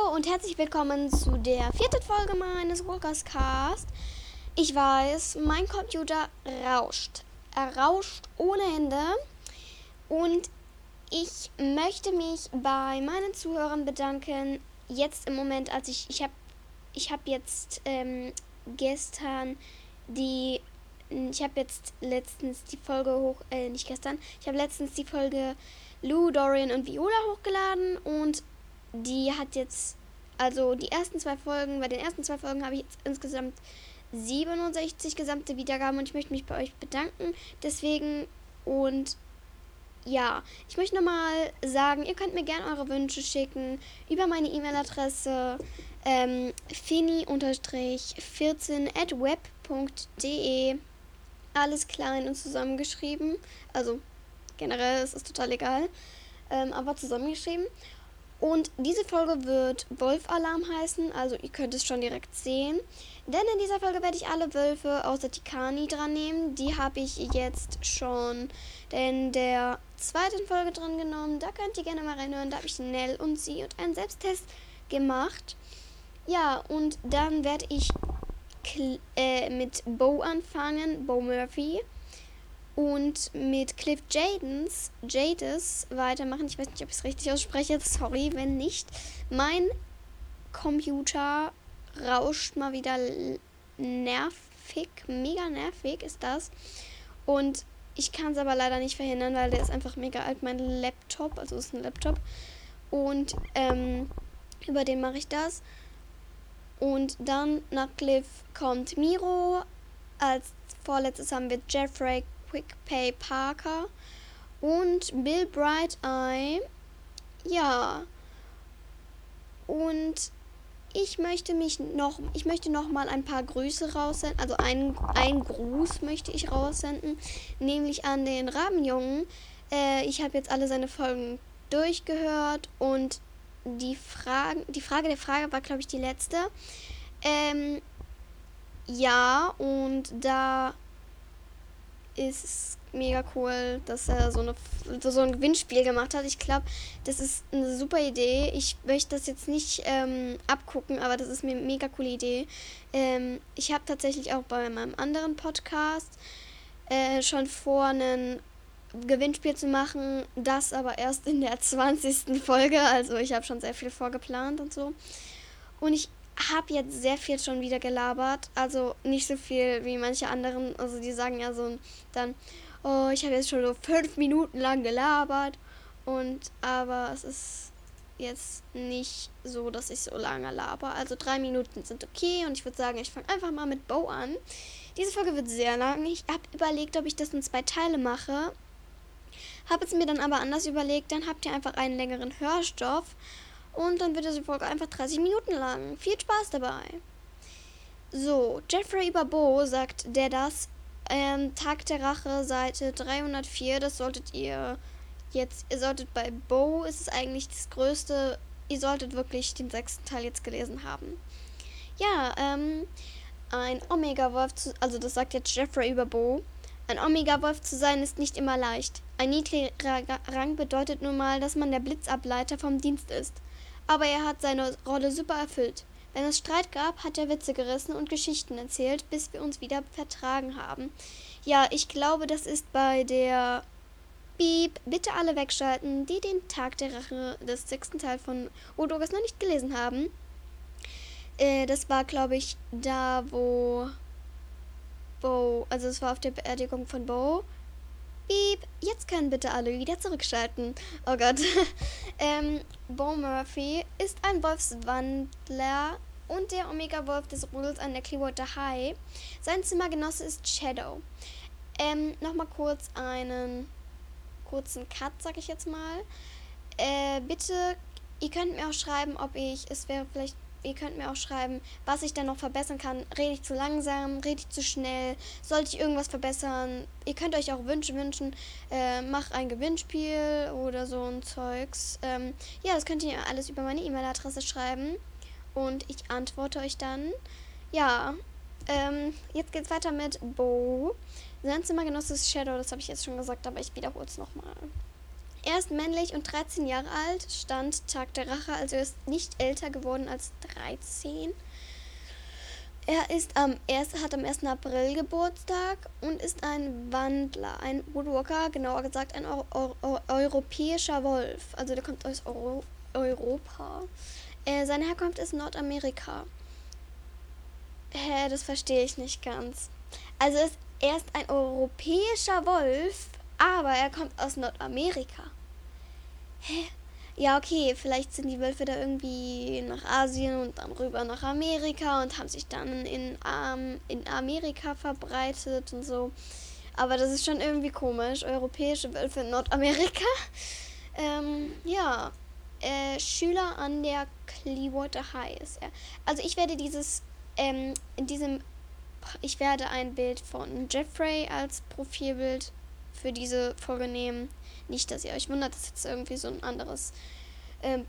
Hallo und herzlich willkommen zu der vierten Folge meines Walkers Cast. Ich weiß, mein Computer rauscht. Er rauscht ohne Ende. Und ich möchte mich bei meinen Zuhörern bedanken. Jetzt im Moment, als ich. Ich habe ich hab jetzt ähm, gestern die. Ich habe jetzt letztens die Folge hoch. Äh, nicht gestern. Ich habe letztens die Folge Lou, Dorian und Viola hochgeladen und die hat jetzt, also die ersten zwei Folgen, bei den ersten zwei Folgen habe ich jetzt insgesamt 67 gesamte Wiedergaben und ich möchte mich bei euch bedanken. Deswegen und ja, ich möchte nochmal sagen, ihr könnt mir gerne eure Wünsche schicken über meine E-Mail-Adresse ähm, fini-14 at web.de. Alles klein und zusammengeschrieben. Also generell ist es total egal. Ähm, aber zusammengeschrieben. Und diese Folge wird Wolf-Alarm heißen, also ihr könnt es schon direkt sehen. Denn in dieser Folge werde ich alle Wölfe außer Tikani dran nehmen. Die habe ich jetzt schon in der zweiten Folge dran genommen. Da könnt ihr gerne mal reinhören. Da habe ich Nell und sie und einen Selbsttest gemacht. Ja, und dann werde ich äh, mit Bo anfangen, Bo Murphy und mit Cliff Jadens, Jades weitermachen. Ich weiß nicht, ob ich es richtig ausspreche. Sorry, wenn nicht. Mein Computer rauscht mal wieder nervig. Mega nervig ist das. Und ich kann es aber leider nicht verhindern, weil der ist einfach mega alt. Mein Laptop, also ist ein Laptop. Und ähm, über den mache ich das. Und dann nach Cliff kommt Miro. Als vorletztes haben wir Jeffrey Quick Pay Parker und Bill Bright Eye. Ja. Und ich möchte mich noch, ich möchte noch mal ein paar Grüße raussenden, also einen, einen Gruß möchte ich raussenden, nämlich an den Rabenjungen. Äh, ich habe jetzt alle seine Folgen durchgehört und die Fragen, die Frage der Frage war, glaube ich, die letzte. Ähm, ja, und da ist mega cool, dass er so, eine, so ein Gewinnspiel gemacht hat. Ich glaube, das ist eine super Idee. Ich möchte das jetzt nicht ähm, abgucken, aber das ist mir eine mega coole Idee. Ähm, ich habe tatsächlich auch bei meinem anderen Podcast äh, schon vor, ein Gewinnspiel zu machen. Das aber erst in der 20. Folge. Also ich habe schon sehr viel vorgeplant und so. Und ich habe jetzt sehr viel schon wieder gelabert. Also nicht so viel wie manche anderen. Also die sagen ja so dann, oh, ich habe jetzt schon so fünf Minuten lang gelabert. Und aber es ist jetzt nicht so, dass ich so lange laber. Also drei Minuten sind okay. Und ich würde sagen, ich fange einfach mal mit Bow an. Diese Folge wird sehr lang. Ich habe überlegt, ob ich das in zwei Teile mache. Habe es mir dann aber anders überlegt. Dann habt ihr einfach einen längeren Hörstoff. Und dann wird diese Folge einfach 30 Minuten lang. Viel Spaß dabei. So, Jeffrey über Bo sagt der das. Ähm, Tag der Rache, Seite 304. Das solltet ihr jetzt. Ihr solltet bei Bo, ist es eigentlich das größte. Ihr solltet wirklich den sechsten Teil jetzt gelesen haben. Ja, ähm, ein Omega-Wolf zu. Also, das sagt jetzt Jeffrey über Bo. Ein Omega-Wolf zu sein ist nicht immer leicht. Ein niedriger Rang bedeutet nun mal, dass man der Blitzableiter vom Dienst ist aber er hat seine Rolle super erfüllt. Wenn es Streit gab, hat er Witze gerissen und Geschichten erzählt, bis wir uns wieder vertragen haben. Ja, ich glaube, das ist bei der Beep. Bitte alle wegschalten, die den Tag der Rache des sechsten Teil von Odogas noch nicht gelesen haben. Äh, das war, glaube ich, da, wo Bo, also es war auf der Beerdigung von Bo. Piep, jetzt können bitte alle wieder zurückschalten. Oh Gott. ähm, Bo Murphy ist ein Wolfswandler und der Omega-Wolf des Rudels an der Clearwater High. Sein Zimmergenosse ist Shadow. Ähm, nochmal kurz einen kurzen Cut, sag ich jetzt mal. Äh, bitte, ihr könnt mir auch schreiben, ob ich, es wäre vielleicht ihr könnt mir auch schreiben, was ich dann noch verbessern kann. Rede ich zu langsam, rede ich zu schnell, sollte ich irgendwas verbessern. Ihr könnt euch auch Wünsche wünschen, äh, mach ein Gewinnspiel oder so ein Zeugs. Ähm, ja, das könnt ihr alles über meine E-Mail-Adresse schreiben und ich antworte euch dann. Ja, ähm, jetzt geht's weiter mit Bo. Sein Zimmergenosse ist Shadow, das habe ich jetzt schon gesagt, aber ich wiederhole es nochmal. Er ist männlich und 13 Jahre alt, stand Tag der Rache, also er ist nicht älter geworden als 13. Er ist am erst, hat am 1. April Geburtstag und ist ein Wandler, ein Woodwalker, genauer gesagt ein Eu Eu europäischer Wolf. Also der kommt aus Euro Europa. Äh, seine Herkunft ist Nordamerika. Hä, das verstehe ich nicht ganz. Also ist, er ist ein europäischer Wolf, aber er kommt aus Nordamerika. Hä? Ja, okay, vielleicht sind die Wölfe da irgendwie nach Asien und dann rüber nach Amerika und haben sich dann in, ähm, in Amerika verbreitet und so. Aber das ist schon irgendwie komisch. Europäische Wölfe in Nordamerika. ähm, ja. Äh, Schüler an der Clearwater High ist er. Also ich werde dieses, ähm, in diesem, ich werde ein Bild von Jeffrey als Profilbild für diese Folge nehmen. Nicht, dass ihr euch wundert, dass jetzt irgendwie so ein anderes ähm,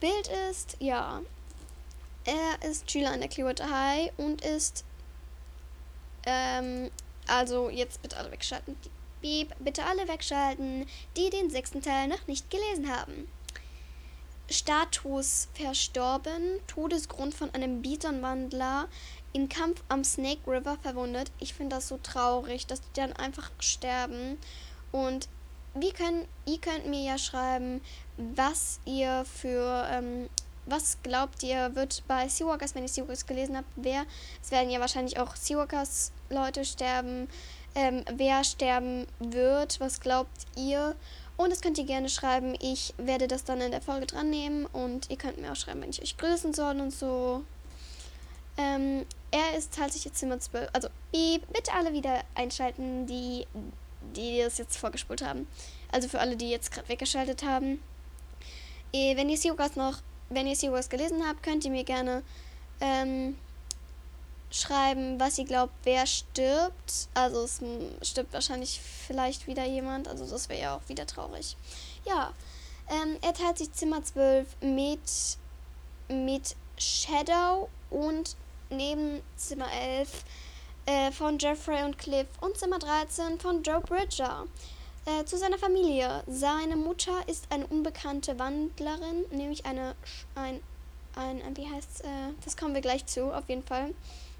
Bild ist. Ja. Er ist Schüler an der Clearwater High und ist, ähm, also jetzt bitte alle wegschalten. Beep, bitte alle wegschalten, die den sechsten Teil noch nicht gelesen haben. Status verstorben, Todesgrund von einem Bisonwandler im Kampf am Snake River verwundet. Ich finde das so traurig, dass die dann einfach sterben. Und wie können, ihr könnt mir ja schreiben, was ihr für, ähm, was glaubt ihr, wird bei Seawalkers, wenn ihr Seawalkers gelesen habt, wer, es werden ja wahrscheinlich auch Seawalkers Leute sterben, ähm, wer sterben wird, was glaubt ihr? Und das könnt ihr gerne schreiben. Ich werde das dann in der Folge dran nehmen und ihr könnt mir auch schreiben, wenn ich euch grüßen soll und so. Ähm, er ist tatsächlich jetzt Zimmer 12. Also, bitte alle wieder einschalten, die, die das jetzt vorgespult haben. Also für alle, die jetzt gerade weggeschaltet haben. Wenn ihr Seawalkers noch, wenn ihr Seawalkers gelesen habt, könnt ihr mir gerne ähm, schreiben, was ihr glaubt, wer stirbt. Also es stirbt wahrscheinlich vielleicht wieder jemand. Also das wäre ja auch wieder traurig. Ja, ähm, er teilt sich Zimmer 12 mit, mit Shadow und neben Zimmer 11 äh, von Jeffrey und Cliff und Zimmer 13 von Joe Bridger. Äh, zu seiner Familie. Seine Mutter ist eine unbekannte Wandlerin, nämlich eine, ein, ein, wie heißt äh, das kommen wir gleich zu, auf jeden Fall.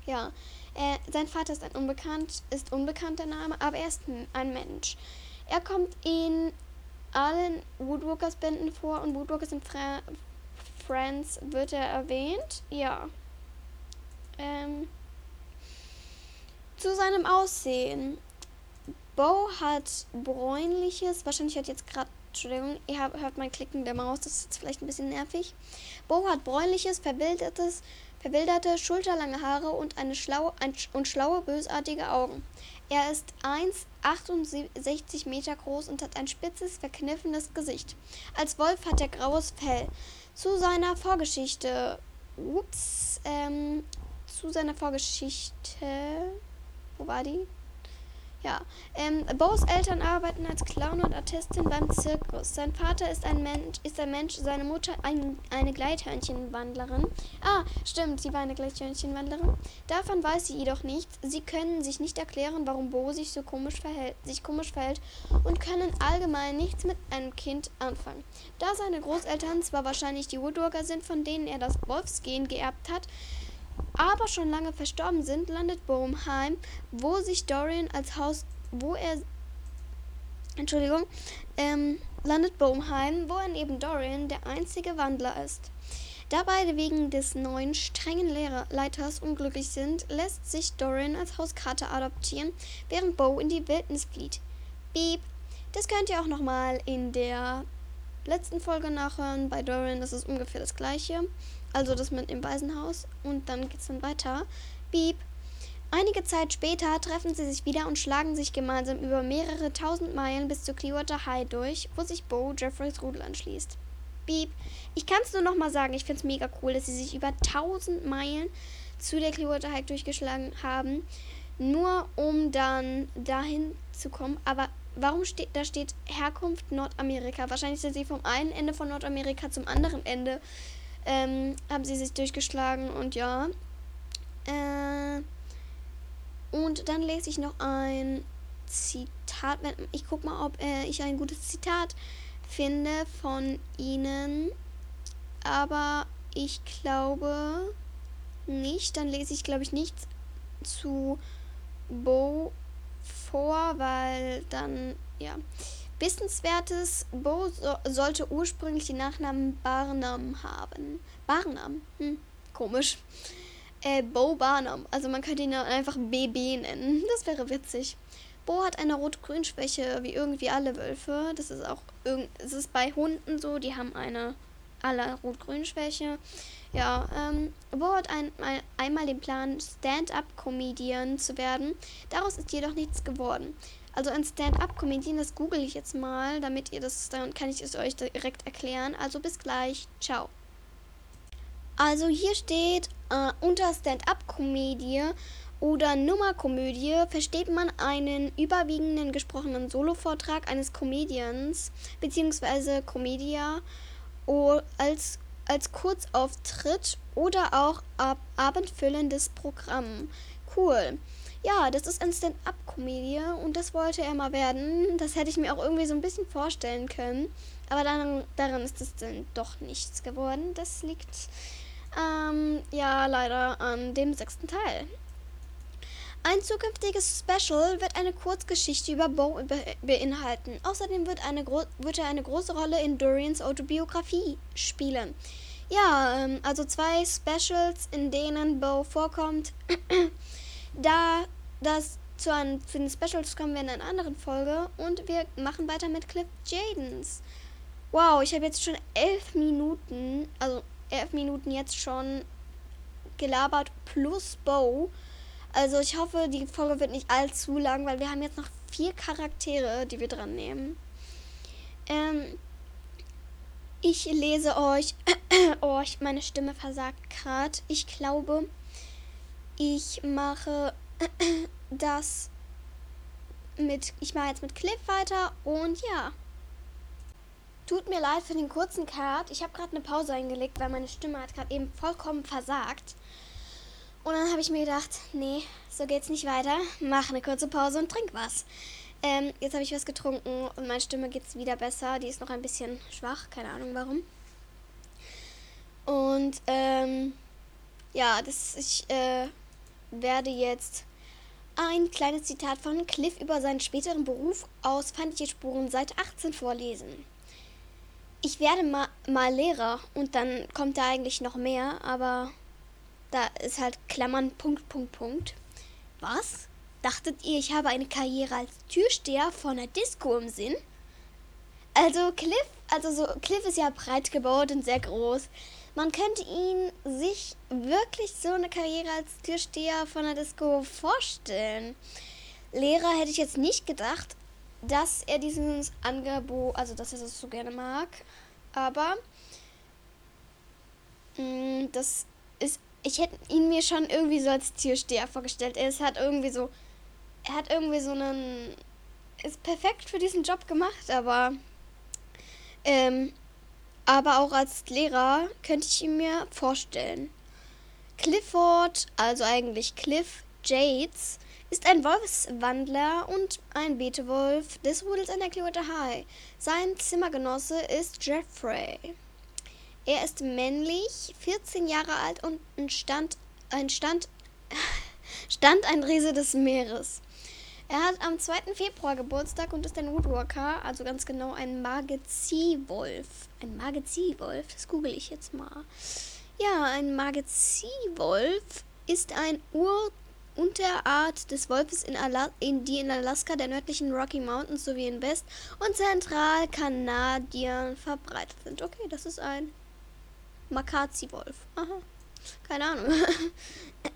Ja, äh, sein Vater ist ein unbekannt, ist unbekannter Name, aber er ist ein Mensch. Er kommt in allen Woodwalkers Bänden vor und Woodwalkers in Fra Friends wird er erwähnt. Ja. Ähm, zu seinem Aussehen. Bo hat bräunliches, wahrscheinlich hat jetzt gerade, Entschuldigung, ihr hört mein Klicken der Maus, das ist jetzt vielleicht ein bisschen nervig. Bo hat bräunliches, verwildertes, verwilderte, schulterlange Haare und, eine schlaue, ein, und schlaue, bösartige Augen. Er ist 1,68 Meter groß und hat ein spitzes, verkniffenes Gesicht. Als Wolf hat er graues Fell. Zu seiner Vorgeschichte. Ups, ähm, zu seiner Vorgeschichte. Wo war die? Ja, ähm, Bows Eltern arbeiten als Clown und Artistin beim Zirkus. Sein Vater ist ein Mensch, ist ein Mensch, seine Mutter ein, eine Gleithörnchenwandlerin. Ah, stimmt, sie war eine Gleithörnchenwandlerin. Davon weiß sie jedoch nichts. Sie können sich nicht erklären, warum Bo sich so komisch verhält, sich komisch verhält und können allgemein nichts mit einem Kind anfangen. Da seine Großeltern zwar wahrscheinlich die Woodwalker sind, von denen er das Wolfsgehen geerbt hat, aber schon lange verstorben sind, landet Bohmheim, wo sich Dorian als Haus, wo er, Entschuldigung, ähm, landet Bohmheim, wo er neben Dorian der einzige Wandler ist. Da beide wegen des neuen strengen Lehrer Leiters unglücklich sind, lässt sich Dorian als Hauskater adoptieren, während Bo in die Wildnis flieht. Beep. Das könnt ihr auch nochmal in der letzten Folge nachhören. Bei Dorian das ist ungefähr das gleiche. Also das mit dem Waisenhaus. Und dann geht es dann weiter. Beep. Einige Zeit später treffen sie sich wieder und schlagen sich gemeinsam über mehrere tausend Meilen bis zur Clearwater High durch, wo sich Bo Jeffreys Rudel anschließt. Beep. Ich kann es nur nochmal sagen, ich finde es mega cool, dass sie sich über tausend Meilen zu der Clearwater High durchgeschlagen haben, nur um dann dahin zu kommen. Aber warum steht da steht Herkunft Nordamerika? Wahrscheinlich sind sie vom einen Ende von Nordamerika zum anderen Ende ähm, haben sie sich durchgeschlagen und ja. Äh, und dann lese ich noch ein Zitat. Ich guck mal, ob äh, ich ein gutes Zitat finde von ihnen. Aber ich glaube nicht. Dann lese ich, glaube ich, nichts zu Bo vor, weil dann, ja. Wissenswertes, Bo so, sollte ursprünglich den Nachnamen Barnum haben. Barnum? Hm, komisch. Äh, Bo Barnum. Also man könnte ihn einfach BB nennen. Das wäre witzig. Bo hat eine Rot-Grün-Schwäche, wie irgendwie alle Wölfe. Das ist auch es ist bei Hunden so, die haben eine alle Rot-Grün-Schwäche. Ja, ähm, Bo hat ein, ein, einmal den Plan, Stand-up-Comedian zu werden. Daraus ist jedoch nichts geworden. Also ein Stand-up-Comedian, das google ich jetzt mal, damit ihr das, dann kann ich es euch direkt erklären. Also bis gleich, ciao. Also hier steht äh, unter Stand-up-Komödie oder Nummerkomödie versteht man einen überwiegenden gesprochenen Solovortrag eines Comedians bzw. Comedia als, als Kurzauftritt oder auch ab abendfüllendes Programm. Cool. Ja, das ist ein Stand-up-Komödie und das wollte er mal werden. Das hätte ich mir auch irgendwie so ein bisschen vorstellen können. Aber dann, daran ist es dann doch nichts geworden. Das liegt ähm, ja leider an dem sechsten Teil. Ein zukünftiges Special wird eine Kurzgeschichte über Bo beinhalten. Außerdem wird, eine wird er eine große Rolle in Dorians Autobiografie spielen. Ja, ähm, also zwei Specials, in denen Bo vorkommt. da das zu, einem, zu den Specials kommen wir in einer anderen Folge und wir machen weiter mit Cliff Jadens. Wow, ich habe jetzt schon elf Minuten, also elf Minuten jetzt schon gelabert plus Bo. Also ich hoffe, die Folge wird nicht allzu lang, weil wir haben jetzt noch vier Charaktere, die wir dran nehmen. Ähm, ich lese euch. oh, meine Stimme versagt gerade. Ich glaube, ich mache das mit. Ich mache jetzt mit Cliff weiter und ja. Tut mir leid für den kurzen Cut. Ich habe gerade eine Pause eingelegt, weil meine Stimme hat gerade eben vollkommen versagt. Und dann habe ich mir gedacht, nee, so geht's nicht weiter. Mach eine kurze Pause und trink was. Ähm, jetzt habe ich was getrunken und meine Stimme geht's wieder besser. Die ist noch ein bisschen schwach, keine Ahnung warum. Und ähm, ja, das, ich äh, werde jetzt ein kleines Zitat von Cliff über seinen späteren Beruf aus Feindliche Spuren Seite 18 vorlesen. Ich werde ma mal Lehrer und dann kommt da eigentlich noch mehr, aber da ist halt Klammern Punkt, Punkt, Punkt. Was? Dachtet ihr, ich habe eine Karriere als Türsteher von einer Disco im Sinn? Also Cliff, also so Cliff ist ja breit gebaut und sehr groß. Man könnte ihn sich wirklich so eine Karriere als Türsteher von einer Disco vorstellen. Lehrer hätte ich jetzt nicht gedacht, dass er dieses Angebot, also dass er das so gerne mag. Aber mh, mm, das ist ich hätte ihn mir schon irgendwie so als Türsteher vorgestellt. Er ist, hat irgendwie so, er hat irgendwie so einen, ist perfekt für diesen Job gemacht, aber, ähm, aber auch als Lehrer könnte ich ihn mir vorstellen. Clifford, also eigentlich Cliff Jades, ist ein Wolfswandler und ein Betewolf des Rudels an der Clearwater High. Sein Zimmergenosse ist Jeffrey. Er ist männlich, 14 Jahre alt und ein Stand, ein Stand, Stand ein Riese des Meeres. Er hat am 2. Februar Geburtstag und ist ein Woodwalker, also ganz genau ein Magezii-Wolf. Ein Magezii-Wolf, das google ich jetzt mal. Ja, ein Magezii-Wolf ist ein Urunterart des Wolfes, in, in die in Alaska, der nördlichen Rocky Mountains sowie in West- und Zentralkanadien verbreitet sind. Okay, das ist ein Makazi-Wolf. Aha. Keine Ahnung.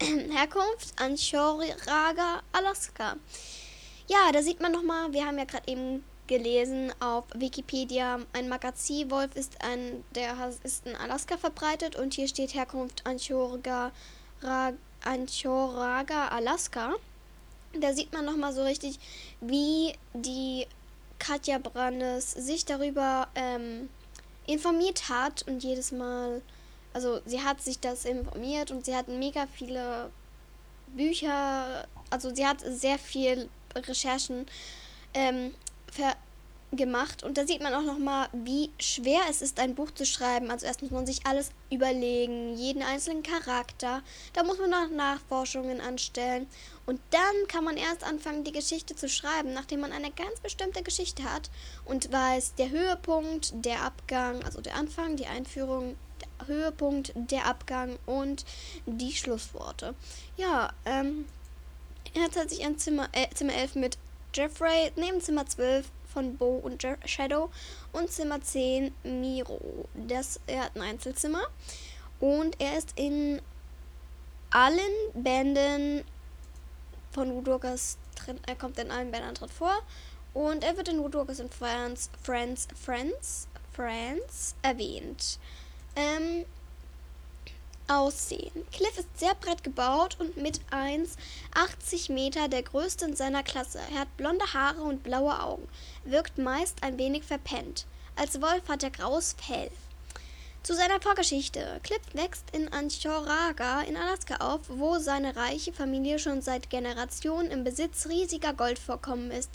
Herkunft Anchoraga, Alaska. Ja, da sieht man nochmal, wir haben ja gerade eben gelesen auf Wikipedia, ein Makazi-Wolf ist ein, der ist in Alaska verbreitet und hier steht Herkunft Anchoraga, Anchoraga, Alaska. Da sieht man nochmal so richtig, wie die Katja Brandes sich darüber ähm, informiert hat und jedes Mal, also sie hat sich das informiert und sie hat mega viele Bücher, also sie hat sehr viel Recherchen ähm, gemacht und da sieht man auch noch mal, wie schwer es ist, ein Buch zu schreiben. Also erst muss man sich alles überlegen, jeden einzelnen Charakter. Da muss man noch Nachforschungen anstellen und dann kann man erst anfangen, die Geschichte zu schreiben, nachdem man eine ganz bestimmte Geschichte hat und weiß, der Höhepunkt, der Abgang, also der Anfang, die Einführung, der Höhepunkt, der Abgang und die Schlussworte. Ja, ähm, er hat sich ein Zimmer, äh, Zimmer 11 mit Jeffrey, neben Zimmer 12 von Bo und Je Shadow und Zimmer 10 Miro. Das, er hat ein Einzelzimmer und er ist in allen Bänden von Woodwalkers drin, er kommt in allen Bändern drin vor und er wird in Woodwalkers and Friends, Friends, Friends, Friends erwähnt. Ähm, Aussehen. Cliff ist sehr breit gebaut und mit 1,80 Meter der größte in seiner Klasse. Er hat blonde Haare und blaue Augen, wirkt meist ein wenig verpennt. Als Wolf hat er graues Fell. Zu seiner Vorgeschichte. Cliff wächst in Anchoraga in Alaska auf, wo seine reiche Familie schon seit Generationen im Besitz riesiger Goldvorkommen ist.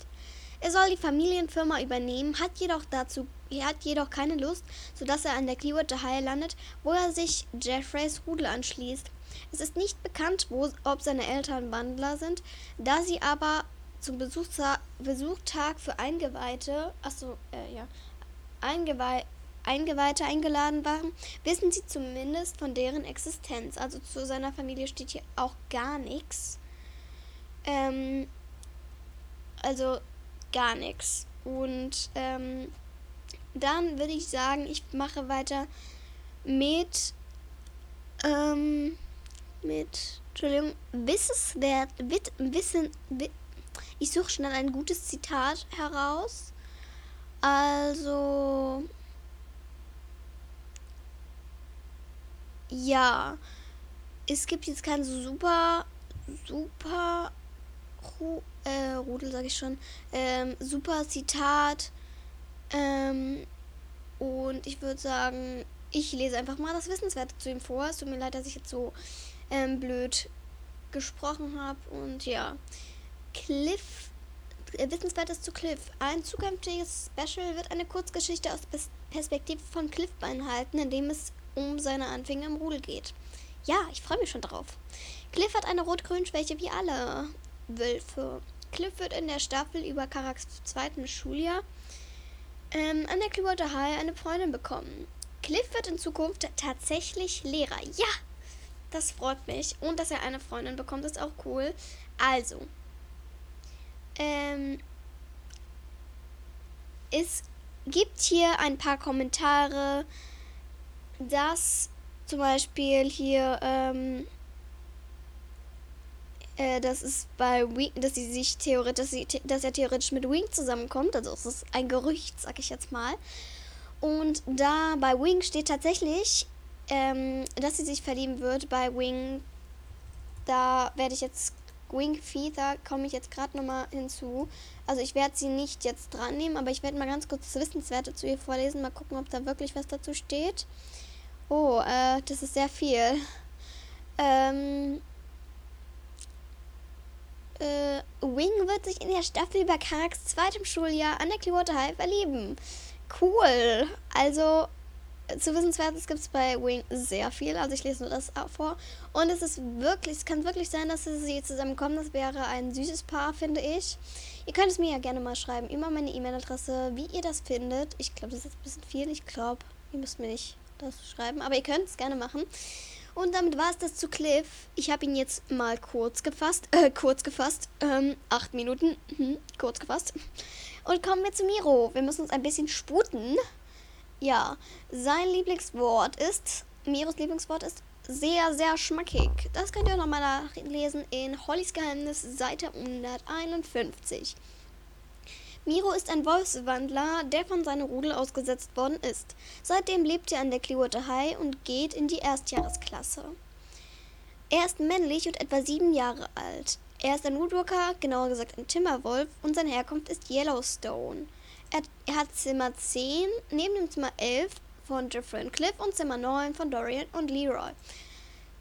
Er soll die Familienfirma übernehmen, hat jedoch dazu er hat jedoch keine Lust, sodass er an der Clearwater High landet, wo er sich Jeffreys Rudel anschließt. Es ist nicht bekannt, wo, ob seine Eltern Wandler sind, da sie aber zum Besuchstag, Besuchtag für Eingeweihte, achso, äh, ja, Eingeweih, Eingeweihte eingeladen waren, wissen sie zumindest von deren Existenz. Also zu seiner Familie steht hier auch gar nichts. Ähm, also gar nichts. Und ähm, dann würde ich sagen, ich mache weiter mit, ähm, mit, Entschuldigung, wissenswert, wit, wissen, wit, ich suche schnell ein gutes Zitat heraus. Also, ja, es gibt jetzt kein super, super äh, Rudel, sage ich schon, ähm, super Zitat. Ähm, und ich würde sagen, ich lese einfach mal das Wissenswerte zu ihm vor. Es tut mir leid, dass ich jetzt so ähm, blöd gesprochen habe. Und ja, Cliff, äh, Wissenswertes zu Cliff. Ein zukünftiges Special wird eine Kurzgeschichte aus Perspektive von Cliff beinhalten, in dem es um seine Anfänge im Rudel geht. Ja, ich freue mich schon drauf. Cliff hat eine Rot-Grün-Schwäche wie alle Wölfe. Cliff wird in der Staffel über Karaks zweiten Schuljahr ähm, an der Clearwater High eine Freundin bekommen. Cliff wird in Zukunft tatsächlich Lehrer. Ja, das freut mich. Und dass er eine Freundin bekommt, ist auch cool. Also, ähm, es gibt hier ein paar Kommentare, dass zum Beispiel hier, ähm, äh, das ist bei Wing, dass sie sich theoretisch, dass, sie, dass er theoretisch mit Wing zusammenkommt. Also es ist ein Gerücht, sag ich jetzt mal. Und da bei Wing steht tatsächlich, ähm, dass sie sich verlieben wird bei Wing. Da werde ich jetzt Wing Feather komme ich jetzt gerade nochmal hinzu. Also ich werde sie nicht jetzt dran nehmen, aber ich werde mal ganz kurz Wissenswerte zu ihr vorlesen. Mal gucken, ob da wirklich was dazu steht. Oh, äh, das ist sehr viel. Ähm, äh, Wing wird sich in der Staffel über Karaks zweitem Schuljahr an der Clearwater High verlieben. Cool. Also, zu Wissenswertes gibt es bei Wing sehr viel. Also, ich lese nur das vor. Und es ist wirklich, es kann wirklich sein, dass sie zusammenkommen. Das wäre ein süßes Paar, finde ich. Ihr könnt es mir ja gerne mal schreiben über meine E-Mail-Adresse, wie ihr das findet. Ich glaube, das ist ein bisschen viel. Ich glaube, ihr müsst mir nicht das schreiben. Aber ihr könnt es gerne machen. Und damit war es das zu Cliff. Ich habe ihn jetzt mal kurz gefasst. Äh, kurz gefasst. Ähm, acht Minuten. Hm, kurz gefasst. Und kommen wir zu Miro. Wir müssen uns ein bisschen sputen. Ja, sein Lieblingswort ist, Miros Lieblingswort ist sehr, sehr schmackig. Das könnt ihr auch nochmal nachlesen in Hollys Geheimnis, Seite 151. Miro ist ein Wolfswandler, der von seinem Rudel ausgesetzt worden ist. Seitdem lebt er an der Clearwater High und geht in die Erstjahresklasse. Er ist männlich und etwa sieben Jahre alt. Er ist ein Woodwalker, genauer gesagt ein Timmerwolf, und seine Herkunft ist Yellowstone. Er, er hat Zimmer 10 neben dem Zimmer 11 von Jeffrey und Cliff und Zimmer 9 von Dorian und Leroy.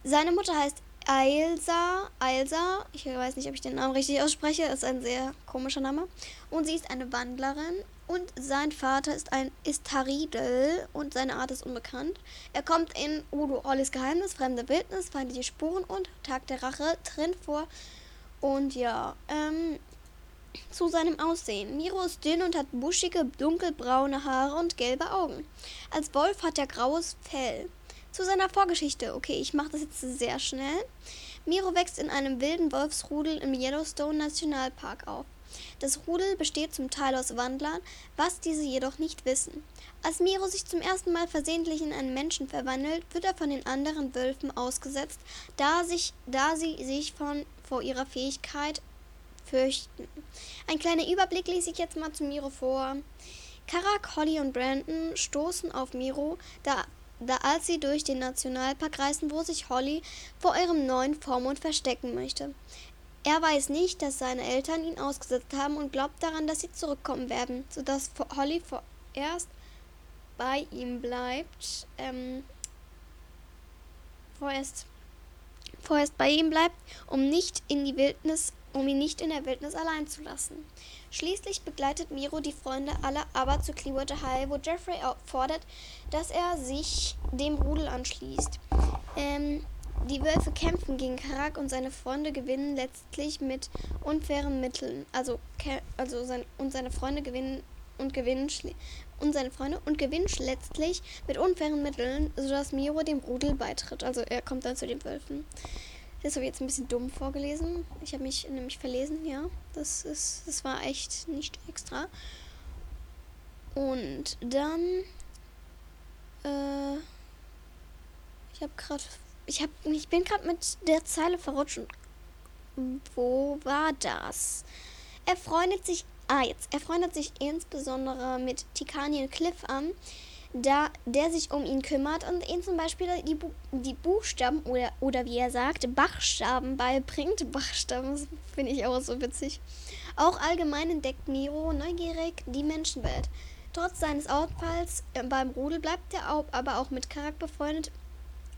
Seine Mutter heißt Ailsa, Ailsa, ich weiß nicht, ob ich den Namen richtig ausspreche, ist ein sehr komischer Name. Und sie ist eine Wandlerin Und sein Vater ist ein ist Taridel und seine Art ist unbekannt. Er kommt in Udo Ollis Geheimnis, Fremde Wildnis, feindliche Spuren und Tag der Rache drin vor. Und ja, ähm, zu seinem Aussehen. Miro ist dünn und hat buschige, dunkelbraune Haare und gelbe Augen. Als Wolf hat er graues Fell. Zu seiner Vorgeschichte. Okay, ich mache das jetzt sehr schnell. Miro wächst in einem wilden Wolfsrudel im Yellowstone Nationalpark auf. Das Rudel besteht zum Teil aus Wandlern, was diese jedoch nicht wissen. Als Miro sich zum ersten Mal versehentlich in einen Menschen verwandelt, wird er von den anderen Wölfen ausgesetzt, da, sich, da sie sich von, vor ihrer Fähigkeit fürchten. Ein kleiner Überblick lese ich jetzt mal zu Miro vor. Karak, Holly und Brandon stoßen auf Miro, da, da als sie durch den Nationalpark reisen, wo sich Holly vor ihrem neuen Vormund verstecken möchte. Er weiß nicht, dass seine Eltern ihn ausgesetzt haben und glaubt daran, dass sie zurückkommen werden, sodass Holly vorerst bei ihm bleibt. Ähm, vorerst, vorerst bei ihm bleibt, um nicht in die Wildnis, um ihn nicht in der Wildnis allein zu lassen. Schließlich begleitet Miro die Freunde aller aber zu Clearwater High, wo Jeffrey fordert, dass er sich dem Rudel anschließt. Ähm, die Wölfe kämpfen gegen Karak und seine Freunde gewinnen letztlich mit unfairen Mitteln. Also, also sein, und seine Freunde gewinnen und gewinnen und seine Freunde und gewinnen letztlich mit unfairen Mitteln, sodass Miro dem Rudel beitritt. Also er kommt dann zu den Wölfen. Das habe ich jetzt ein bisschen dumm vorgelesen. Ich habe mich nämlich verlesen, ja. Das ist, das war echt nicht extra. Und dann, äh, ich habe gerade ich, hab, ich bin gerade mit der Zeile verrutscht. Wo war das? Er freundet sich. Ah, jetzt. Er freundet sich insbesondere mit Tikanien Cliff an, da der sich um ihn kümmert und ihm zum Beispiel die, Bu die Buchstaben oder, oder wie er sagt, Bachstaben beibringt. Bachstaben, finde ich auch so witzig. Auch allgemein entdeckt Miro neugierig die Menschenwelt. Trotz seines Ausfalls äh, beim Rudel bleibt er aber auch mit Karak befreundet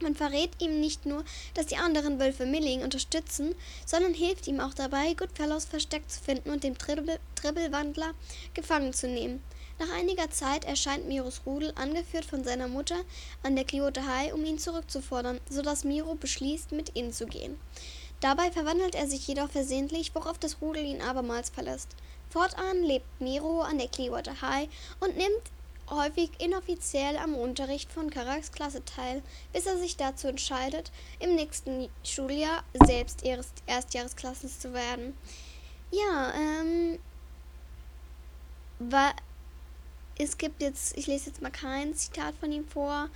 man verrät ihm nicht nur, dass die anderen Wölfe Milling unterstützen, sondern hilft ihm auch dabei, Goodfellows Versteck zu finden und den Tribbelwandler gefangen zu nehmen. Nach einiger Zeit erscheint Miros Rudel, angeführt von seiner Mutter, an der Cleote High, um ihn zurückzufordern, sodass Miro beschließt, mit ihnen zu gehen. Dabei verwandelt er sich jedoch versehentlich, worauf das Rudel ihn abermals verlässt. Fortan lebt Miro an der Clearwater High und nimmt häufig inoffiziell am Unterricht von Karaks Klasse teil, bis er sich dazu entscheidet, im nächsten Schuljahr selbst Erstjahresklassen zu werden. Ja, ähm, war, es gibt jetzt, ich lese jetzt mal kein Zitat von ihm vor.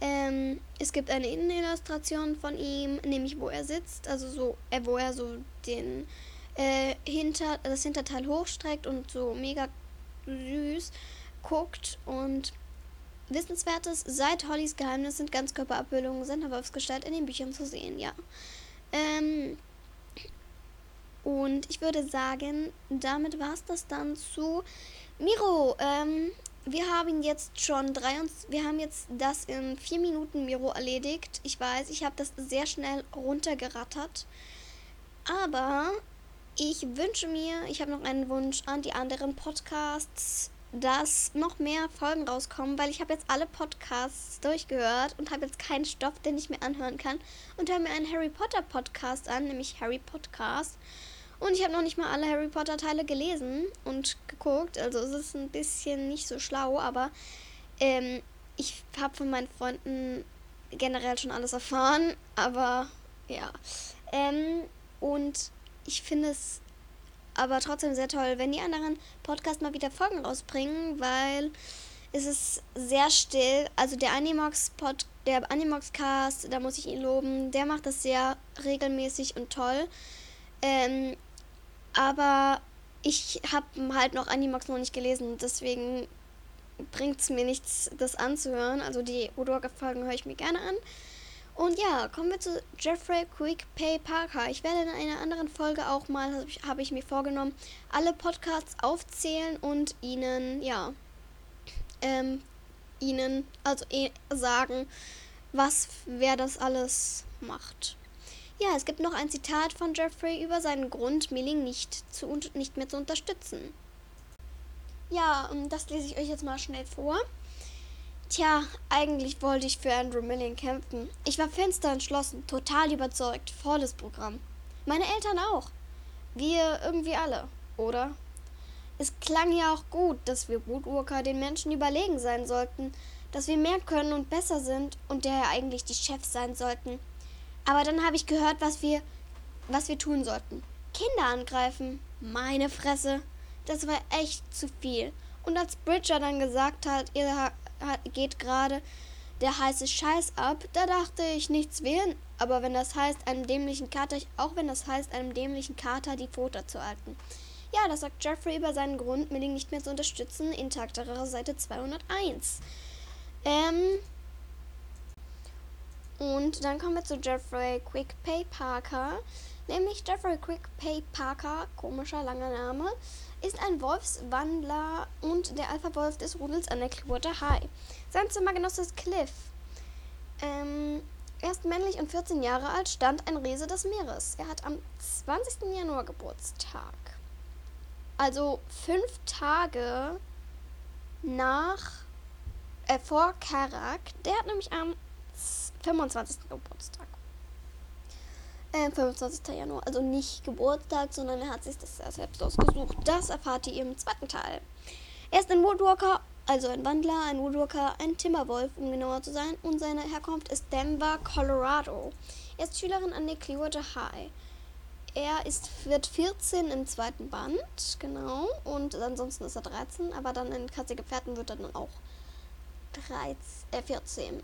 Ähm, es gibt eine Innenillustration von ihm, nämlich wo er sitzt, also so, äh, wo er so den äh, hinter, das Hinterteil hochstreckt und so mega süß guckt und Wissenswertes, seit Hollys Geheimnis sind Ganzkörperabbildungen seiner Wolfsgestalt in den Büchern zu sehen, ja. Ähm, und ich würde sagen, damit war es das dann zu Miro. Ähm, wir haben jetzt schon drei und wir haben jetzt das in vier Minuten Miro erledigt. Ich weiß, ich habe das sehr schnell runtergerattert. Aber ich wünsche mir, ich habe noch einen Wunsch an die anderen Podcasts dass noch mehr Folgen rauskommen, weil ich habe jetzt alle Podcasts durchgehört und habe jetzt keinen Stoff, den ich mir anhören kann und höre mir einen Harry Potter Podcast an, nämlich Harry Podcast. Und ich habe noch nicht mal alle Harry Potter Teile gelesen und geguckt, also es ist ein bisschen nicht so schlau, aber ähm, ich habe von meinen Freunden generell schon alles erfahren, aber ja. Ähm, und ich finde es aber trotzdem sehr toll, wenn die anderen Podcasts mal wieder Folgen rausbringen, weil es ist sehr still. Also der Animox Pod, der Animox Cast, da muss ich ihn loben, der macht das sehr regelmäßig und toll. Ähm, aber ich habe halt noch Animox noch nicht gelesen, deswegen bringt es mir nichts, das anzuhören. Also die Odorga-Folgen höre ich mir gerne an. Und ja, kommen wir zu Jeffrey Quick Pay Parker. Ich werde in einer anderen Folge auch mal, habe ich, hab ich mir vorgenommen, alle Podcasts aufzählen und ihnen, ja, ähm, ihnen, also eh, sagen, was, wer das alles macht. Ja, es gibt noch ein Zitat von Jeffrey über seinen Grund, Milling nicht, zu, nicht mehr zu unterstützen. Ja, das lese ich euch jetzt mal schnell vor. Tja, eigentlich wollte ich für Andrew Milling kämpfen. Ich war finster entschlossen, total überzeugt, volles Programm. Meine Eltern auch. Wir irgendwie alle, oder? Es klang ja auch gut, dass wir Woodwalker den Menschen überlegen sein sollten, dass wir mehr können und besser sind und daher eigentlich die Chefs sein sollten. Aber dann habe ich gehört, was wir, was wir tun sollten. Kinder angreifen. Meine Fresse. Das war echt zu viel. Und als Bridger dann gesagt hat, ihr geht gerade der heiße Scheiß ab, da dachte ich nichts wählen, aber wenn das heißt, einem dämlichen Kater, auch wenn das heißt, einem dämlichen Kater die Pfote zu halten. Ja, das sagt Jeffrey über seinen Grund, Milling nicht mehr zu unterstützen, in Takterer Seite 201. Ähm, und dann kommen wir zu Jeffrey Quick Pay Parker. Nämlich Jeffrey Quick Pay Parker, komischer langer Name, ist ein Wolfswandler und der Alpha-Wolf des Rudels an der Clearwater High. Sein Zimmergenosse ist Cliff. Ähm, er ist männlich und 14 Jahre alt, stand ein Riese des Meeres. Er hat am 20. Januar Geburtstag. Also fünf Tage nach, äh, vor Karak. Der hat nämlich am 25. Geburtstag. Äh, 25. Januar. Also nicht Geburtstag, sondern er hat sich das selbst ausgesucht. Das erfahrt ihr im zweiten Teil. Er ist ein Woodwalker, also ein Wandler, ein Woodwalker, ein Timberwolf, um genauer zu sein. Und seine Herkunft ist Denver, Colorado. Er ist Schülerin an der Clearwater High. Er ist, wird 14 im zweiten Band, genau. Und ansonsten ist er 13, aber dann in Katze Gefährten wird er dann auch 13, äh, 14.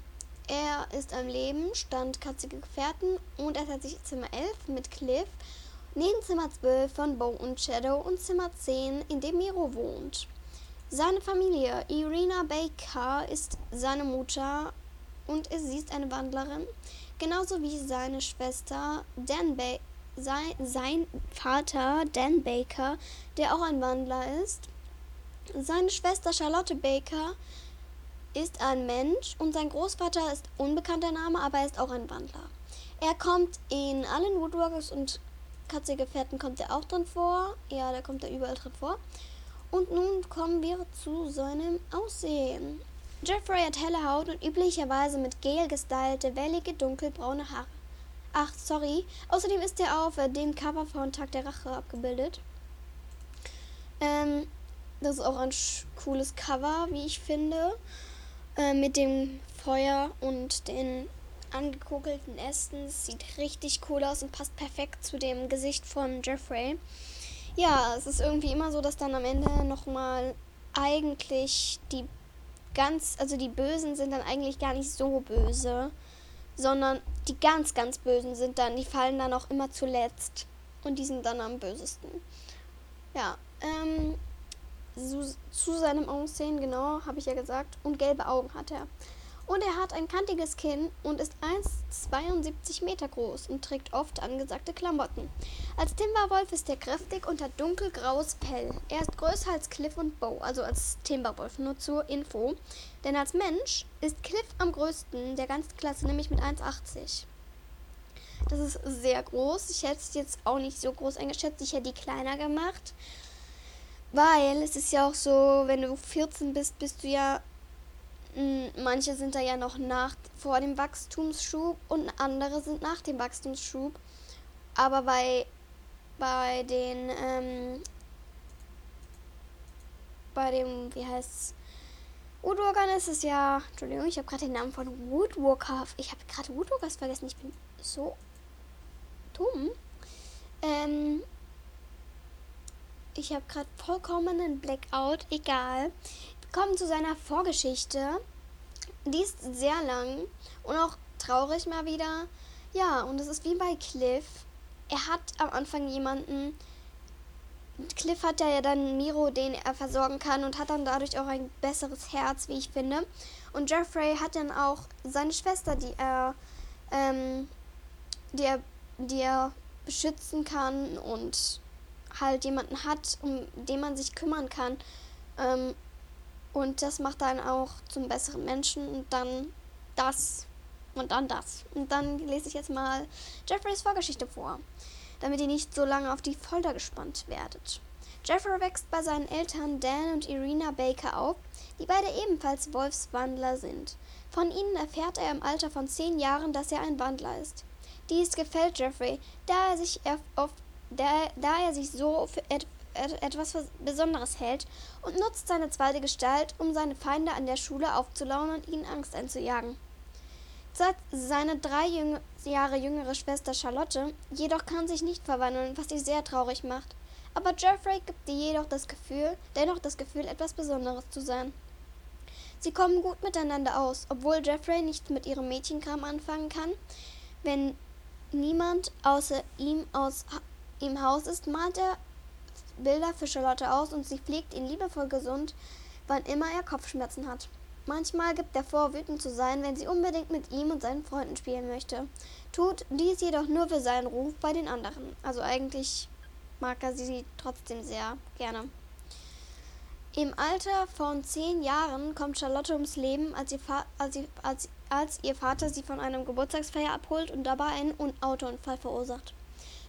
Er ist am Leben, stand katzige Gefährten und er hat sich Zimmer 11 mit Cliff, neben Zimmer 12 von Bo und Shadow und Zimmer 10, in dem Miro wohnt. Seine Familie, Irina Baker, ist seine Mutter und sie ist eine Wandlerin, genauso wie seine Schwester Dan ba sein, sein Vater Dan Baker, der auch ein Wandler ist. Seine Schwester Charlotte Baker ist ein Mensch und sein Großvater ist unbekannter Name, aber er ist auch ein Wandler. Er kommt in allen Woodwalkers und Katzegefährten kommt er auch drin vor. Ja, der kommt da überall drin vor. Und nun kommen wir zu seinem Aussehen. Jeffrey hat helle Haut und üblicherweise mit gel gestylte, wellige, dunkelbraune Haare. Ach, sorry. Außerdem ist er auf dem Cover von Tag der Rache abgebildet. Ähm, das ist auch ein cooles Cover, wie ich finde. Äh, mit dem Feuer und den angekokelten Ästen. sieht richtig cool aus und passt perfekt zu dem Gesicht von Jeffrey. Ja, es ist irgendwie immer so, dass dann am Ende nochmal eigentlich die ganz, also die Bösen sind dann eigentlich gar nicht so böse, sondern die ganz, ganz Bösen sind dann, die fallen dann auch immer zuletzt und die sind dann am bösesten. Ja, ähm, zu, zu seinem Aussehen, genau, habe ich ja gesagt. Und gelbe Augen hat er. Und er hat ein kantiges Kinn und ist 1,72 Meter groß und trägt oft angesagte Klamotten. Als Timberwolf ist er kräftig und hat dunkelgraues Fell. Er ist größer als Cliff und Bo, also als Timberwolf, nur zur Info. Denn als Mensch ist Cliff am größten der ganzen Klasse, nämlich mit 1,80. Das ist sehr groß. Ich hätte es jetzt auch nicht so groß eingeschätzt. Ich hätte die kleiner gemacht. Weil es ist ja auch so, wenn du 14 bist, bist du ja. Hm, manche sind da ja noch nach vor dem Wachstumsschub und andere sind nach dem Wachstumsschub. Aber bei, bei den ähm, bei dem, wie heißt's? Woodwalkern ist es ja. Entschuldigung, ich habe gerade den Namen von Woodwalker. Ich habe gerade Woodwalkers vergessen. Ich bin so dumm. Ähm, ich habe gerade vollkommen einen Blackout. Egal. Wir kommen zu seiner Vorgeschichte. Die ist sehr lang und auch traurig mal wieder. Ja, und es ist wie bei Cliff. Er hat am Anfang jemanden. Cliff hat ja dann Miro, den er versorgen kann und hat dann dadurch auch ein besseres Herz, wie ich finde. Und Jeffrey hat dann auch seine Schwester, die er, ähm, die er, die er beschützen kann und halt jemanden hat, um den man sich kümmern kann. Ähm, und das macht dann auch zum besseren Menschen und dann das und dann das. Und dann lese ich jetzt mal Jeffreys Vorgeschichte vor, damit ihr nicht so lange auf die Folter gespannt werdet. Jeffrey wächst bei seinen Eltern Dan und Irina Baker auf, die beide ebenfalls Wolfswandler sind. Von ihnen erfährt er im Alter von zehn Jahren, dass er ein Wandler ist. Dies gefällt Jeffrey, da er sich, oft, da, da er sich so für et, et, etwas Besonderes hält und nutzt seine zweite Gestalt, um seine Feinde an der Schule aufzulauern und ihnen Angst einzujagen. Seine drei Jüng Jahre jüngere Schwester Charlotte jedoch kann sich nicht verwandeln, was sie sehr traurig macht. Aber Jeffrey gibt ihr jedoch das Gefühl, dennoch das Gefühl, etwas Besonderes zu sein. Sie kommen gut miteinander aus, obwohl Jeffrey nichts mit ihrem Mädchenkram anfangen kann. Wenn niemand außer ihm aus im Haus ist, malt er Bilder für Charlotte aus und sie pflegt ihn liebevoll gesund, wann immer er Kopfschmerzen hat. Manchmal gibt er vor, wütend zu sein, wenn sie unbedingt mit ihm und seinen Freunden spielen möchte. Tut dies jedoch nur für seinen Ruf bei den anderen. Also eigentlich mag er sie trotzdem sehr gerne. Im Alter von zehn Jahren kommt Charlotte ums Leben, als ihr, als, als ihr Vater sie von einem Geburtstagsfeier abholt und dabei einen Autounfall verursacht.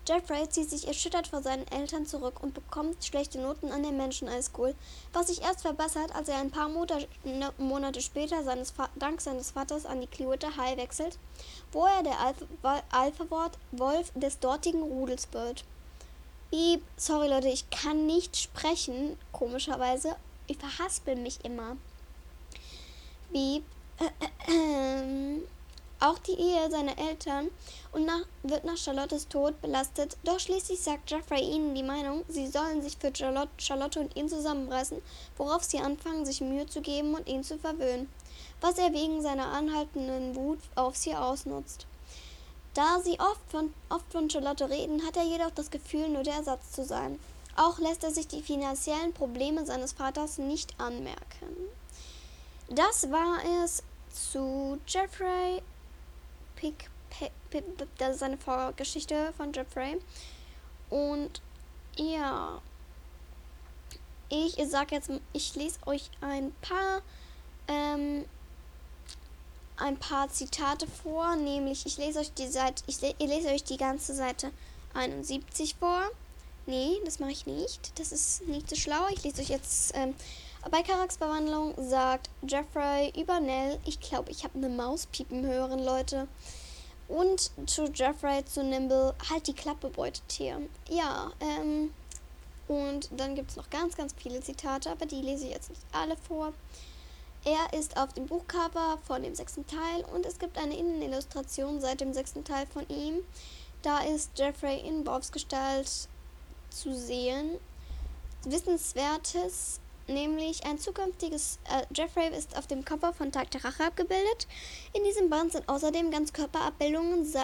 Jeffrey zieht sich erschüttert vor seinen Eltern zurück und bekommt schlechte Noten an der Mansion High School, was sich erst verbessert, als er ein paar ne, Monate später seines dank seines Vaters an die Clearwater High wechselt, wo er der Alpha-Wolf des dortigen Rudels wird. Piep, sorry Leute, ich kann nicht sprechen, komischerweise. Ich verhaspel mich immer. Piep, äh, äh, äh. Auch die Ehe seiner Eltern und nach, wird nach Charlottes Tod belastet, doch schließlich sagt Jeffrey ihnen die Meinung, sie sollen sich für Charlotte, Charlotte und ihn zusammenreißen, worauf sie anfangen, sich Mühe zu geben und ihn zu verwöhnen, was er wegen seiner anhaltenden Wut auf sie ausnutzt. Da sie oft von, oft von Charlotte reden, hat er jedoch das Gefühl, nur der Ersatz zu sein. Auch lässt er sich die finanziellen Probleme seines Vaters nicht anmerken. Das war es zu Jeffrey Pick, das ist eine Vorgeschichte von Jeffrey. Und ja, ich sag jetzt, ich lese euch ein paar, ähm, ein paar Zitate vor, nämlich ich lese euch die Seite, ich, le ich lese euch die ganze Seite 71 vor. Nee, das mache ich nicht. Das ist nicht so schlau. Ich lese euch jetzt. Ähm, bei Charakterverwandlung sagt Jeffrey über Nell, ich glaube, ich habe eine Maus piepen hören, Leute. Und zu Jeffrey, zu Nimble, halt die Klappe, Beutetier. Ja, ähm, und dann gibt es noch ganz, ganz viele Zitate, aber die lese ich jetzt nicht alle vor. Er ist auf dem Buchcover von dem sechsten Teil und es gibt eine Innenillustration seit dem sechsten Teil von ihm. Da ist Jeffrey in Bobs Gestalt zu sehen. Wissenswertes nämlich ein zukünftiges äh, Jeffrey ist auf dem Cover von Tag der Rache abgebildet. In diesem Band sind außerdem Ganzkörperabbildungen se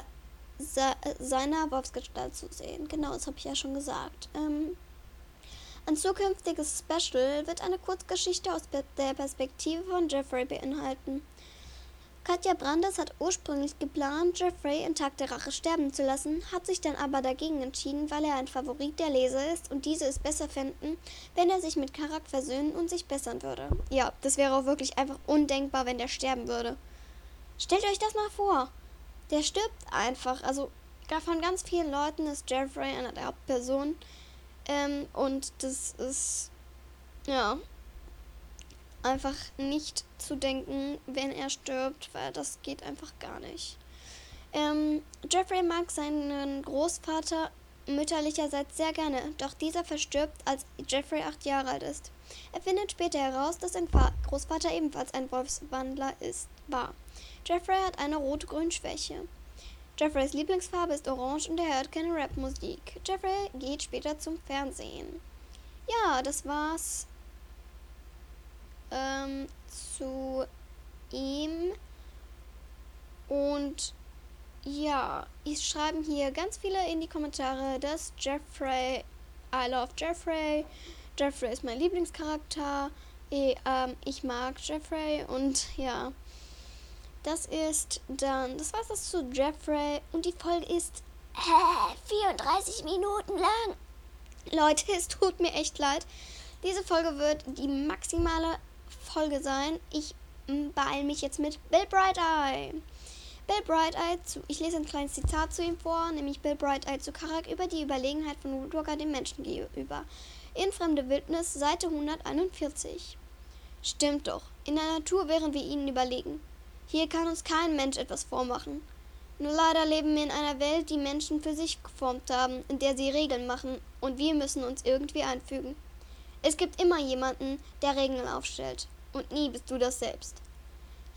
se seiner Wolfsgestalt zu sehen. Genau, das habe ich ja schon gesagt. Ähm, ein zukünftiges Special wird eine Kurzgeschichte aus der Perspektive von Jeffrey beinhalten. Katja Brandes hat ursprünglich geplant, Jeffrey in Tag der Rache sterben zu lassen, hat sich dann aber dagegen entschieden, weil er ein Favorit der Leser ist und diese es besser fänden, wenn er sich mit Karak versöhnen und sich bessern würde. Ja, das wäre auch wirklich einfach undenkbar, wenn der sterben würde. Stellt euch das mal vor. Der stirbt einfach. Also von ganz vielen Leuten ist Jeffrey einer der Hauptpersonen. Ähm, und das ist ja einfach nicht zu denken, wenn er stirbt, weil das geht einfach gar nicht. Ähm, Jeffrey mag seinen Großvater mütterlicherseits sehr gerne, doch dieser verstirbt, als Jeffrey acht Jahre alt ist. Er findet später heraus, dass sein Großvater ebenfalls ein Wolfswandler ist, war. Jeffrey hat eine rot-grün-Schwäche. Jeffreys Lieblingsfarbe ist orange und er hört keine Rapmusik. Jeffrey geht später zum Fernsehen. Ja, das war's ähm, zu ihm. Und ja, ich schreibe hier ganz viele in die Kommentare, dass Jeffrey, I love Jeffrey, Jeffrey ist mein Lieblingscharakter, ich, ähm, ich mag Jeffrey und ja, das ist dann, das war's das zu Jeffrey und die Folge ist äh, 34 Minuten lang. Leute, es tut mir echt leid. Diese Folge wird die maximale Folge sein. Ich beeile mich jetzt mit Bill Bright Eye. Bill Bright Eye zu, ich lese ein kleines Zitat zu ihm vor, nämlich Bill Bright Eye zu Karak über die Überlegenheit von Woodwalker dem Menschen gegenüber. In Fremde Wildnis, Seite 141. Stimmt doch. In der Natur wären wir ihnen überlegen. Hier kann uns kein Mensch etwas vormachen. Nur leider leben wir in einer Welt, die Menschen für sich geformt haben, in der sie Regeln machen, und wir müssen uns irgendwie einfügen. Es gibt immer jemanden, der Regeln aufstellt, und nie bist du das selbst.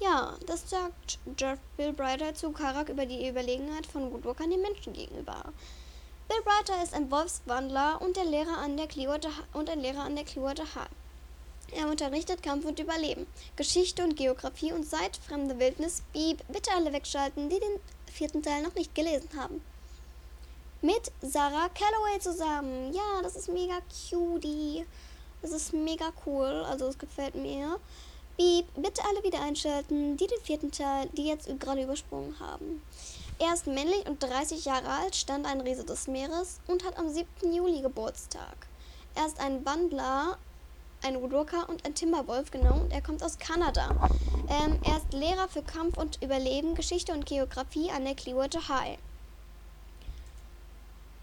Ja, das sagt Jeff Bill Brighter zu Karak über die Überlegenheit von Woodwalkern den Menschen gegenüber. Bill Brighter ist ein Wolfswandler und, der Lehrer an der und ein Lehrer an der Clearwater High. Er unterrichtet Kampf und Überleben, Geschichte und Geografie und seit Fremde Wildnis, Beep, bitte alle wegschalten, die den vierten Teil noch nicht gelesen haben. Mit Sarah Calloway zusammen. Ja, das ist mega cutie. Das ist mega cool, also es gefällt mir. Beep, bitte alle wieder einschalten, die den vierten Teil, die jetzt gerade übersprungen haben. Er ist männlich und 30 Jahre alt, stand ein Riese des Meeres und hat am 7. Juli Geburtstag. Er ist ein Wandler ein Udurka und ein Timberwolf, genau, und er kommt aus Kanada. Ähm, er ist Lehrer für Kampf und Überleben, Geschichte und Geografie an der Clearwater High.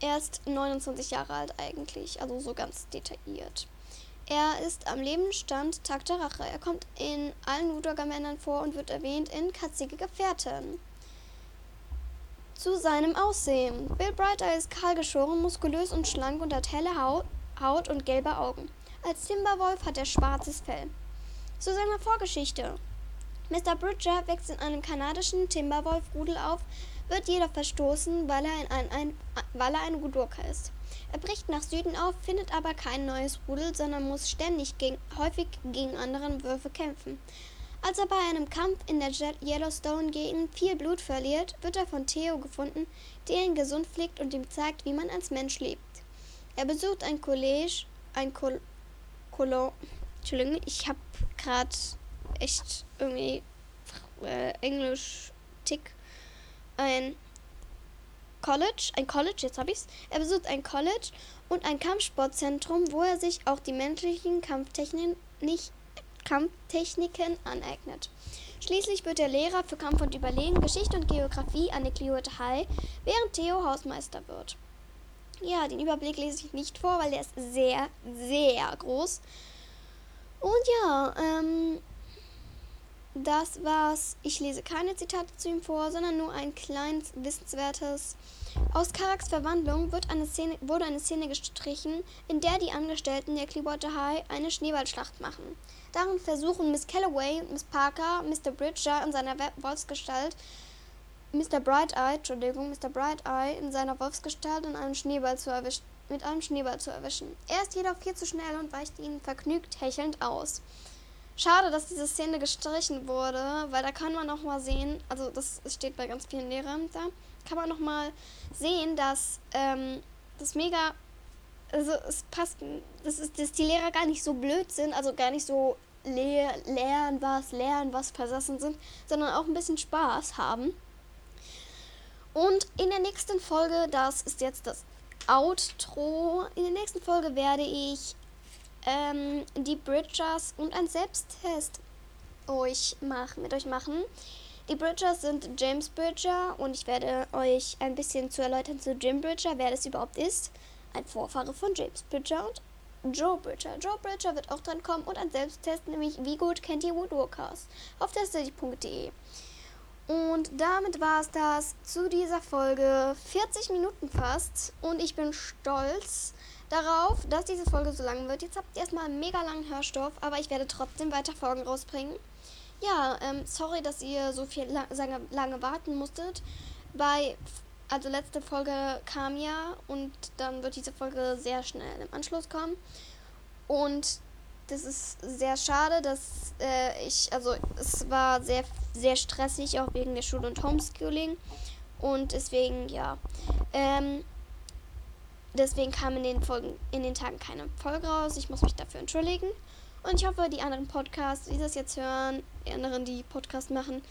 Er ist 29 Jahre alt eigentlich, also so ganz detailliert. Er ist am Lebensstand Tag der Rache. Er kommt in allen Udurga-Männern vor und wird erwähnt in Katzige Gefährten. Zu seinem Aussehen. Bill Brighter ist kahl geschoren, muskulös und schlank und hat helle Haut und gelbe Augen. Als Timberwolf hat er schwarzes Fell. Zu seiner Vorgeschichte. Mr. Bridger wächst in einem kanadischen Timberwolf-Rudel auf, wird jedoch verstoßen, weil er ein, ein, weil er ein Rudurka ist. Er bricht nach Süden auf, findet aber kein neues Rudel, sondern muss ständig gegen, häufig gegen andere Wölfe kämpfen. Als er bei einem Kampf in der Yellowstone-Gegend viel Blut verliert, wird er von Theo gefunden, der ihn gesund pflegt und ihm zeigt, wie man als Mensch lebt. Er besucht ein College, ein Kol Cologne. Entschuldigung, ich habe gerade echt irgendwie äh, Englisch-Tick. Ein College, ein College, jetzt habe ich's. Er besucht ein College und ein Kampfsportzentrum, wo er sich auch die menschlichen Kampftechniken, nicht, Kampftechniken aneignet. Schließlich wird er Lehrer für Kampf und Überlegen, Geschichte und Geografie an der Clearwater High, während Theo Hausmeister wird. Ja, den Überblick lese ich nicht vor, weil der ist sehr, sehr groß. Und ja, ähm, das war's. Ich lese keine Zitate zu ihm vor, sondern nur ein kleines wissenswertes. Aus Karaks Verwandlung eine Szene, wurde eine Szene gestrichen, in der die Angestellten der Clearwater High eine Schneeballschlacht machen. Darin versuchen Miss Calloway Miss Parker Mr. Bridger in seiner Wolfsgestalt Mr. Bright-Eye, Entschuldigung, Mr. Bright-Eye in seiner Wolfsgestalt in einem Schneeball zu erwischen, mit einem Schneeball zu erwischen. Er ist jedoch viel zu schnell und weicht ihnen vergnügt hechelnd aus. Schade, dass diese Szene gestrichen wurde, weil da kann man noch mal sehen, also das steht bei ganz vielen Lehrern da, kann man noch mal sehen, dass ähm, das mega, also es passt, das ist, dass die Lehrer gar nicht so blöd sind, also gar nicht so lehr, lernen was, lernen was versessen sind, sondern auch ein bisschen Spaß haben. Und in der nächsten Folge, das ist jetzt das Outro, in der nächsten Folge werde ich ähm, die Bridgers und ein Selbsttest euch machen, mit euch machen. Die Bridgers sind James Bridger und ich werde euch ein bisschen zu erläutern zu Jim Bridger, wer das überhaupt ist. Ein Vorfahre von James Bridger und Joe Bridger. Joe Bridger wird auch dran kommen und ein Selbsttest, nämlich wie gut kennt ihr Woodwalkers auf testedich.de. Und damit war es das zu dieser Folge. 40 Minuten fast. Und ich bin stolz darauf, dass diese Folge so lang wird. Jetzt habt ihr erstmal einen mega langen Hörstoff, aber ich werde trotzdem weiter Folgen rausbringen. Ja, ähm, sorry, dass ihr so viel la lange, lange warten musstet. Bei, also letzte Folge kam ja und dann wird diese Folge sehr schnell im Anschluss kommen. Und das ist sehr schade, dass äh, ich, also es war sehr, sehr stressig, auch wegen der Schule und Homeschooling. Und deswegen, ja. Ähm, deswegen kam in den Folgen, in den Tagen keine Folge raus. Ich muss mich dafür entschuldigen. Und ich hoffe, die anderen Podcasts, die das jetzt hören, die anderen, die Podcast machen,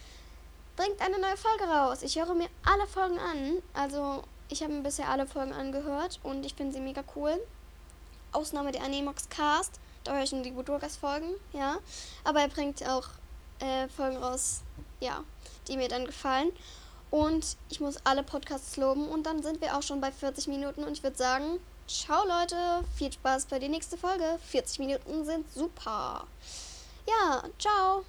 bringt eine neue Folge raus. Ich höre mir alle Folgen an. Also, ich habe mir bisher alle Folgen angehört und ich finde sie mega cool. Ausnahme der Anemox Cast da höre ich schon die Budurgas-Folgen, ja. Aber er bringt auch äh, Folgen raus, ja, die mir dann gefallen. Und ich muss alle Podcasts loben. Und dann sind wir auch schon bei 40 Minuten. Und ich würde sagen, ciao Leute. Viel Spaß bei der nächsten Folge. 40 Minuten sind super. Ja, ciao.